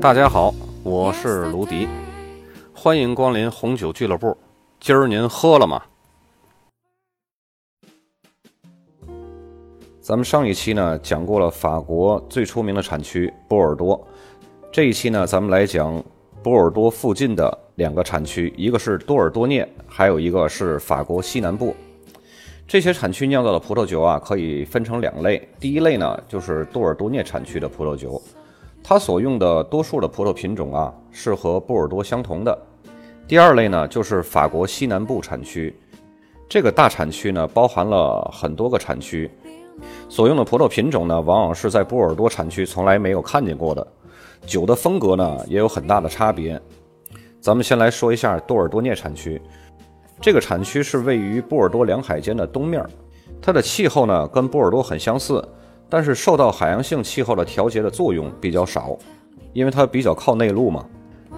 大家好，我是卢迪，欢迎光临红酒俱乐部。今儿您喝了吗？咱们上一期呢讲过了法国最出名的产区波尔多，这一期呢咱们来讲波尔多附近的两个产区，一个是多尔多涅，还有一个是法国西南部。这些产区酿造的葡萄酒啊，可以分成两类。第一类呢就是多尔多涅产区的葡萄酒。它所用的多数的葡萄品种啊，是和波尔多相同的。第二类呢，就是法国西南部产区。这个大产区呢，包含了很多个产区，所用的葡萄品种呢，往往是在波尔多产区从来没有看见过的。酒的风格呢，也有很大的差别。咱们先来说一下多尔多涅产区。这个产区是位于波尔多两海间的东面，它的气候呢，跟波尔多很相似。但是受到海洋性气候的调节的作用比较少，因为它比较靠内陆嘛。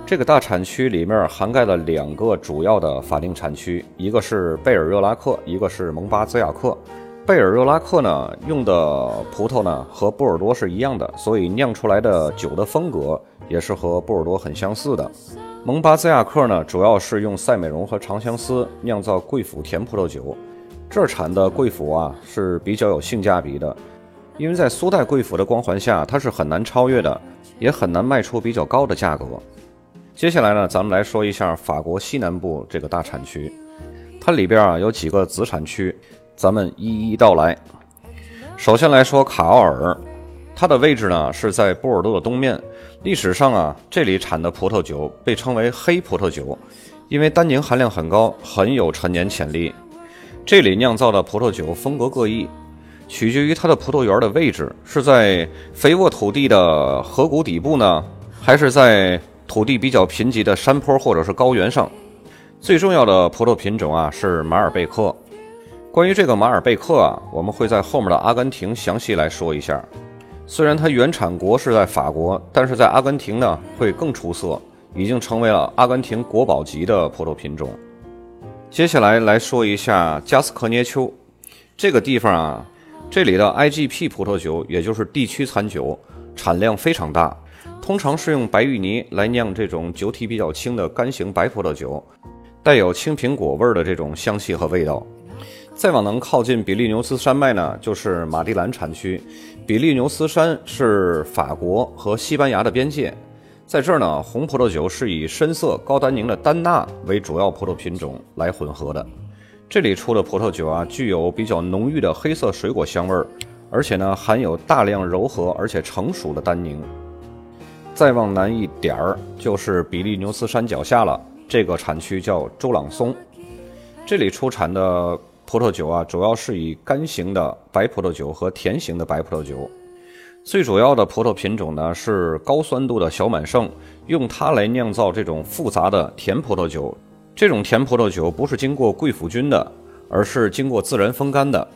这个大产区里面涵盖了两个主要的法定产区，一个是贝尔热拉克，一个是蒙巴兹亚克。贝尔热拉克呢用的葡萄呢和波尔多是一样的，所以酿出来的酒的风格也是和波尔多很相似的。蒙巴兹亚克呢主要是用赛美容和长相思酿造贵腐甜葡萄酒，这儿产的贵腐啊是比较有性价比的。因为在苏代贵腐的光环下，它是很难超越的，也很难卖出比较高的价格。接下来呢，咱们来说一下法国西南部这个大产区，它里边啊有几个子产区，咱们一一道来。首先来说卡奥尔，它的位置呢是在波尔多的东面。历史上啊，这里产的葡萄酒被称为黑葡萄酒，因为单宁含量很高，很有陈年潜力。这里酿造的葡萄酒风格各异。取决于它的葡萄园的位置，是在肥沃土地的河谷底部呢，还是在土地比较贫瘠的山坡或者是高原上？最重要的葡萄品种啊是马尔贝克。关于这个马尔贝克啊，我们会在后面的阿根廷详细来说一下。虽然它原产国是在法国，但是在阿根廷呢会更出色，已经成为了阿根廷国宝级的葡萄品种。接下来来说一下加斯科涅丘这个地方啊。这里的 IGP 葡萄酒，也就是地区餐酒，产量非常大，通常是用白玉泥来酿这种酒体比较轻的干型白葡萄酒，带有青苹果味儿的这种香气和味道。再往能靠近比利牛斯山脉呢，就是马蒂兰产区。比利牛斯山是法国和西班牙的边界，在这儿呢，红葡萄酒是以深色高单宁的丹纳为主要葡萄品种来混合的。这里出的葡萄酒啊，具有比较浓郁的黑色水果香味儿，而且呢，含有大量柔和而且成熟的单宁。再往南一点儿就是比利牛斯山脚下了，这个产区叫周朗松。这里出产的葡萄酒啊，主要是以干型的白葡萄酒和甜型的白葡萄酒。最主要的葡萄品种呢是高酸度的小满胜，用它来酿造这种复杂的甜葡萄酒。这种甜葡萄酒不是经过贵腐菌的，而是经过自然风干的。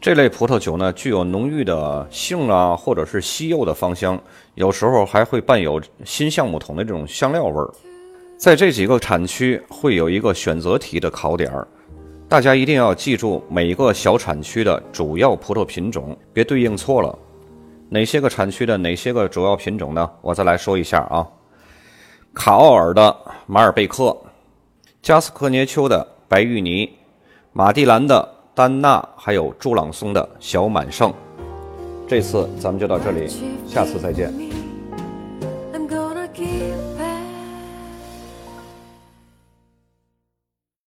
这类葡萄酒呢，具有浓郁的杏啊，或者是西柚的芳香，有时候还会伴有新橡木桶的这种香料味儿。在这几个产区会有一个选择题的考点儿，大家一定要记住每个小产区的主要葡萄品种，别对应错了。哪些个产区的哪些个主要品种呢？我再来说一下啊，卡奥尔的马尔贝克。加斯科涅丘的白玉泥，马蒂兰的丹娜，还有朱朗松的小满胜。这次咱们就到这里，下次再见。